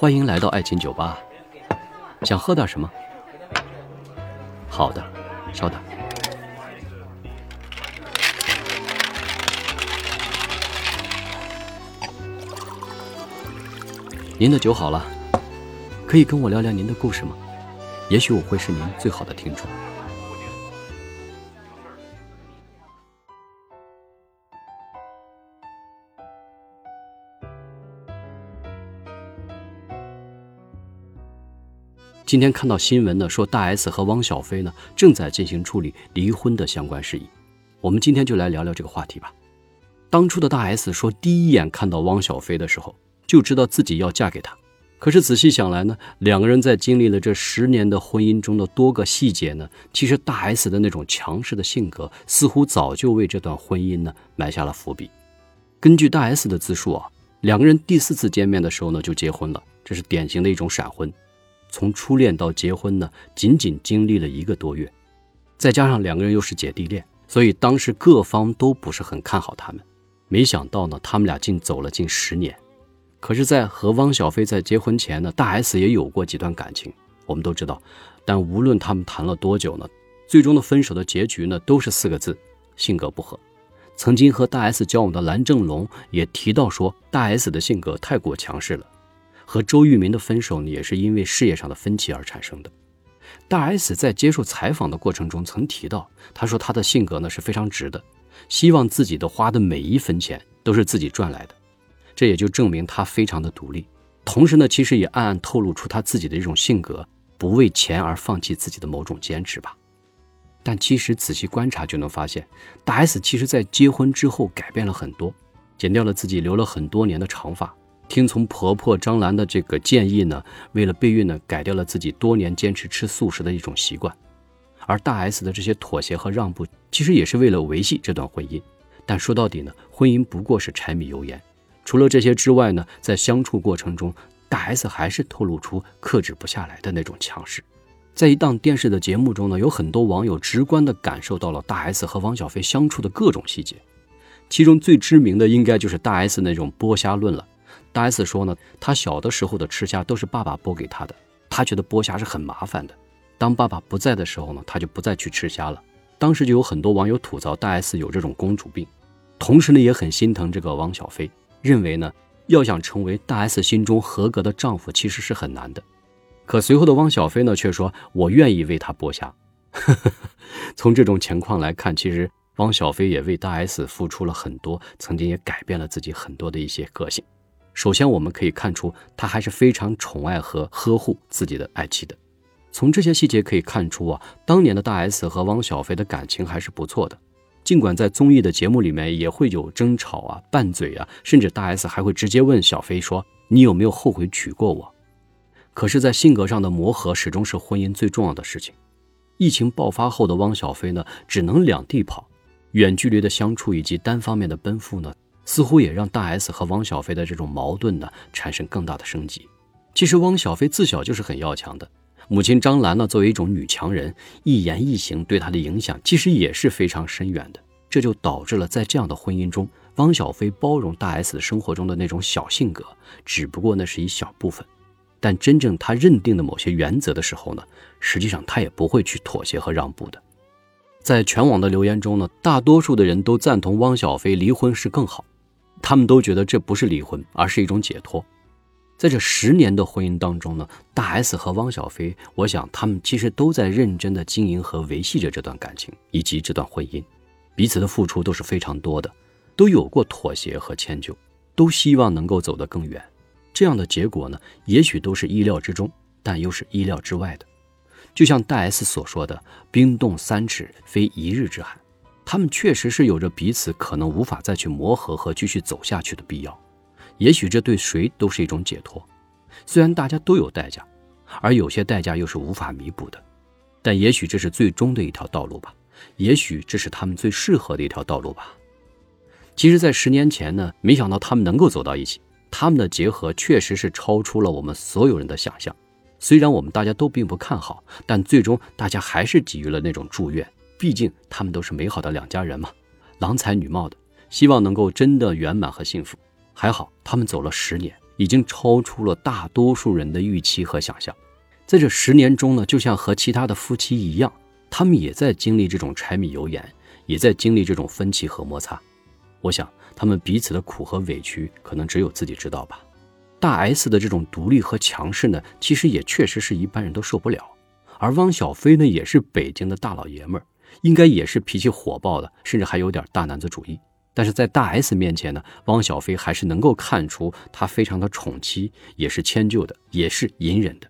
欢迎来到爱情酒吧，想喝点什么？好的，稍等。您的酒好了，可以跟我聊聊您的故事吗？也许我会是您最好的听众。今天看到新闻呢，说大 S 和汪小菲呢正在进行处理离婚的相关事宜。我们今天就来聊聊这个话题吧。当初的大 S 说，第一眼看到汪小菲的时候，就知道自己要嫁给他。可是仔细想来呢，两个人在经历了这十年的婚姻中的多个细节呢，其实大 S 的那种强势的性格，似乎早就为这段婚姻呢埋下了伏笔。根据大 S 的自述啊，两个人第四次见面的时候呢就结婚了，这是典型的一种闪婚。从初恋到结婚呢，仅仅经历了一个多月，再加上两个人又是姐弟恋，所以当时各方都不是很看好他们。没想到呢，他们俩竟走了近十年。可是，在和汪小菲在结婚前呢，大 S 也有过几段感情，我们都知道。但无论他们谈了多久呢，最终的分手的结局呢，都是四个字：性格不合。曾经和大 S 交往的蓝正龙也提到说，大 S 的性格太过强势了。和周渝民的分手呢，也是因为事业上的分歧而产生的。大 S 在接受采访的过程中曾提到，他说他的性格呢是非常直的，希望自己的花的每一分钱都是自己赚来的，这也就证明他非常的独立。同时呢，其实也暗暗透露出他自己的一种性格，不为钱而放弃自己的某种坚持吧。但其实仔细观察就能发现，大 S 其实在结婚之后改变了很多，剪掉了自己留了很多年的长发。听从婆婆张兰的这个建议呢，为了备孕呢，改掉了自己多年坚持吃素食的一种习惯。而大 S 的这些妥协和让步，其实也是为了维系这段婚姻。但说到底呢，婚姻不过是柴米油盐。除了这些之外呢，在相处过程中，大 S 还是透露出克制不下来的那种强势。在一档电视的节目中呢，有很多网友直观地感受到了大 S 和汪小菲相处的各种细节。其中最知名的应该就是大 S 那种剥虾论了。大 S 说呢，他小的时候的吃虾都是爸爸剥给他的，他觉得剥虾是很麻烦的。当爸爸不在的时候呢，他就不再去吃虾了。当时就有很多网友吐槽大 S 有这种公主病，同时呢也很心疼这个汪小菲，认为呢要想成为大 S 心中合格的丈夫其实是很难的。可随后的汪小菲呢却说：“我愿意为他剥虾。”从这种情况来看，其实汪小菲也为大 S 付出了很多，曾经也改变了自己很多的一些个性。首先，我们可以看出，他还是非常宠爱和呵护自己的爱妻的。从这些细节可以看出啊，当年的大 S 和汪小菲的感情还是不错的。尽管在综艺的节目里面也会有争吵啊、拌嘴啊，甚至大 S 还会直接问小飞说：“你有没有后悔娶过我？”可是，在性格上的磨合始终是婚姻最重要的事情。疫情爆发后的汪小菲呢，只能两地跑，远距离的相处以及单方面的奔赴呢。似乎也让大 S 和汪小菲的这种矛盾呢产生更大的升级。其实汪小菲自小就是很要强的，母亲张兰呢作为一种女强人，一言一行对她的影响其实也是非常深远的。这就导致了在这样的婚姻中，汪小菲包容大 S 的生活中的那种小性格，只不过那是一小部分。但真正他认定的某些原则的时候呢，实际上他也不会去妥协和让步的。在全网的留言中呢，大多数的人都赞同汪小菲离婚是更好。他们都觉得这不是离婚，而是一种解脱。在这十年的婚姻当中呢，大 S 和汪小菲，我想他们其实都在认真的经营和维系着这段感情以及这段婚姻，彼此的付出都是非常多的，都有过妥协和迁就，都希望能够走得更远。这样的结果呢，也许都是意料之中，但又是意料之外的。就像大 S 所说的：“冰冻三尺，非一日之寒。”他们确实是有着彼此可能无法再去磨合和继续走下去的必要，也许这对谁都是一种解脱。虽然大家都有代价，而有些代价又是无法弥补的，但也许这是最终的一条道路吧。也许这是他们最适合的一条道路吧。其实，在十年前呢，没想到他们能够走到一起，他们的结合确实是超出了我们所有人的想象。虽然我们大家都并不看好，但最终大家还是给予了那种祝愿。毕竟他们都是美好的两家人嘛，郎才女貌的，希望能够真的圆满和幸福。还好他们走了十年，已经超出了大多数人的预期和想象。在这十年中呢，就像和其他的夫妻一样，他们也在经历这种柴米油盐，也在经历这种分歧和摩擦。我想，他们彼此的苦和委屈，可能只有自己知道吧。大 S 的这种独立和强势呢，其实也确实是一般人都受不了。而汪小菲呢，也是北京的大老爷们儿，应该也是脾气火爆的，甚至还有点大男子主义。但是在大 S 面前呢，汪小菲还是能够看出他非常的宠妻，也是迁就的，也是隐忍的。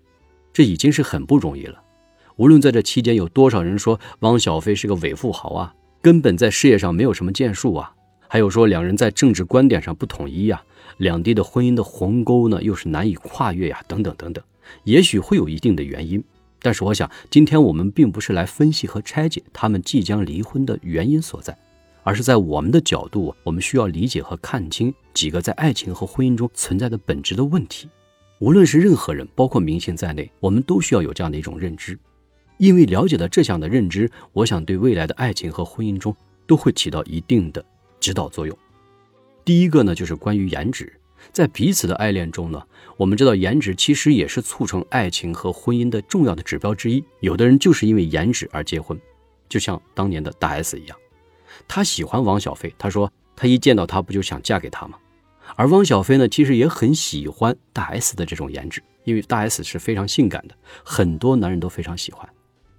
这已经是很不容易了。无论在这期间有多少人说汪小菲是个伪富豪啊，根本在事业上没有什么建树啊，还有说两人在政治观点上不统一呀，两地的婚姻的鸿沟呢又是难以跨越呀，等等等等，也许会有一定的原因。但是我想，今天我们并不是来分析和拆解他们即将离婚的原因所在，而是在我们的角度，我们需要理解和看清几个在爱情和婚姻中存在的本质的问题。无论是任何人，包括明星在内，我们都需要有这样的一种认知，因为了解了这项的认知，我想对未来的爱情和婚姻中都会起到一定的指导作用。第一个呢，就是关于颜值，在彼此的爱恋中呢，我们知道颜值其实也是促成爱情和婚姻的重要的指标之一。有的人就是因为颜值而结婚，就像当年的大 S 一样，她喜欢王小飞，她说她一见到他不就想嫁给他吗？而汪小菲呢，其实也很喜欢大 S 的这种颜值，因为大 S 是非常性感的，很多男人都非常喜欢。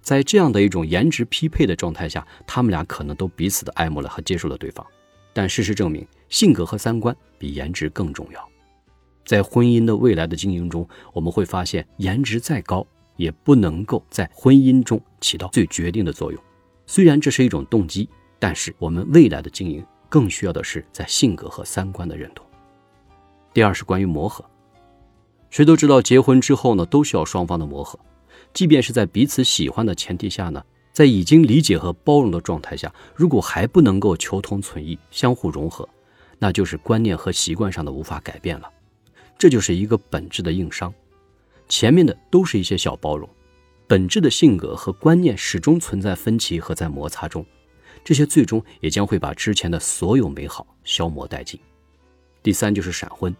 在这样的一种颜值匹配的状态下，他们俩可能都彼此的爱慕了和接受了对方。但事实证明，性格和三观比颜值更重要。在婚姻的未来的经营中，我们会发现，颜值再高也不能够在婚姻中起到最决定的作用。虽然这是一种动机，但是我们未来的经营更需要的是在性格和三观的认同。第二是关于磨合，谁都知道结婚之后呢，都需要双方的磨合，即便是在彼此喜欢的前提下呢，在已经理解和包容的状态下，如果还不能够求同存异、相互融合，那就是观念和习惯上的无法改变了，这就是一个本质的硬伤。前面的都是一些小包容，本质的性格和观念始终存在分歧和在摩擦中，这些最终也将会把之前的所有美好消磨殆尽。第三就是闪婚，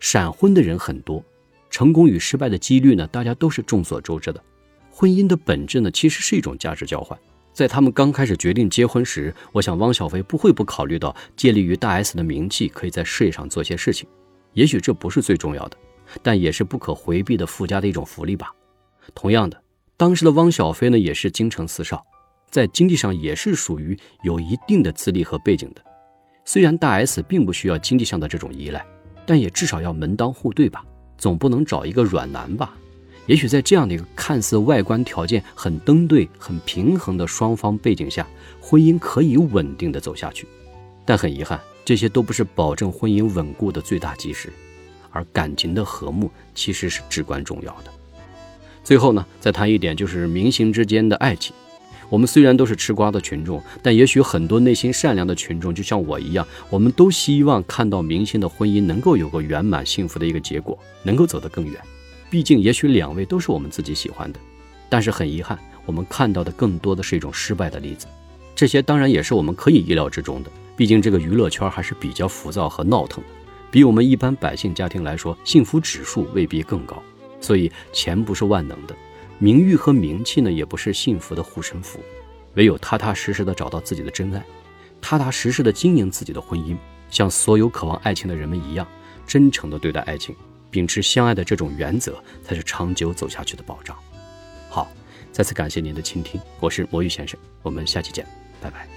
闪婚的人很多，成功与失败的几率呢，大家都是众所周知的。婚姻的本质呢，其实是一种价值交换。在他们刚开始决定结婚时，我想汪小菲不会不考虑到借力于大 S 的名气，可以在事业上做些事情。也许这不是最重要的，但也是不可回避的附加的一种福利吧。同样的，当时的汪小菲呢，也是京城四少，在经济上也是属于有一定的资历和背景的。虽然大 S 并不需要经济上的这种依赖，但也至少要门当户对吧？总不能找一个软男吧？也许在这样的一个看似外观条件很登对、很平衡的双方背景下，婚姻可以稳定的走下去。但很遗憾，这些都不是保证婚姻稳固的最大基石，而感情的和睦其实是至关重要的。最后呢，再谈一点，就是明星之间的爱情。我们虽然都是吃瓜的群众，但也许很多内心善良的群众，就像我一样，我们都希望看到明星的婚姻能够有个圆满幸福的一个结果，能够走得更远。毕竟，也许两位都是我们自己喜欢的，但是很遗憾，我们看到的更多的是一种失败的例子。这些当然也是我们可以意料之中的，毕竟这个娱乐圈还是比较浮躁和闹腾的，比我们一般百姓家庭来说，幸福指数未必更高。所以，钱不是万能的。名誉和名气呢，也不是幸福的护身符，唯有踏踏实实的找到自己的真爱，踏踏实实的经营自己的婚姻，像所有渴望爱情的人们一样，真诚的对待爱情，秉持相爱的这种原则，才是长久走下去的保障。好，再次感谢您的倾听，我是魔芋先生，我们下期见，拜拜。